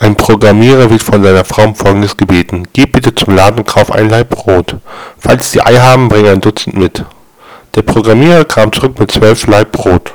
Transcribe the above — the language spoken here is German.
Ein Programmierer wird von seiner Frau um Folgendes gebeten: Geh bitte zum Laden und kauf ein Laib Brot. Falls Sie Ei haben, bringe ein Dutzend mit. Der Programmierer kam zurück mit zwölf Laib Brot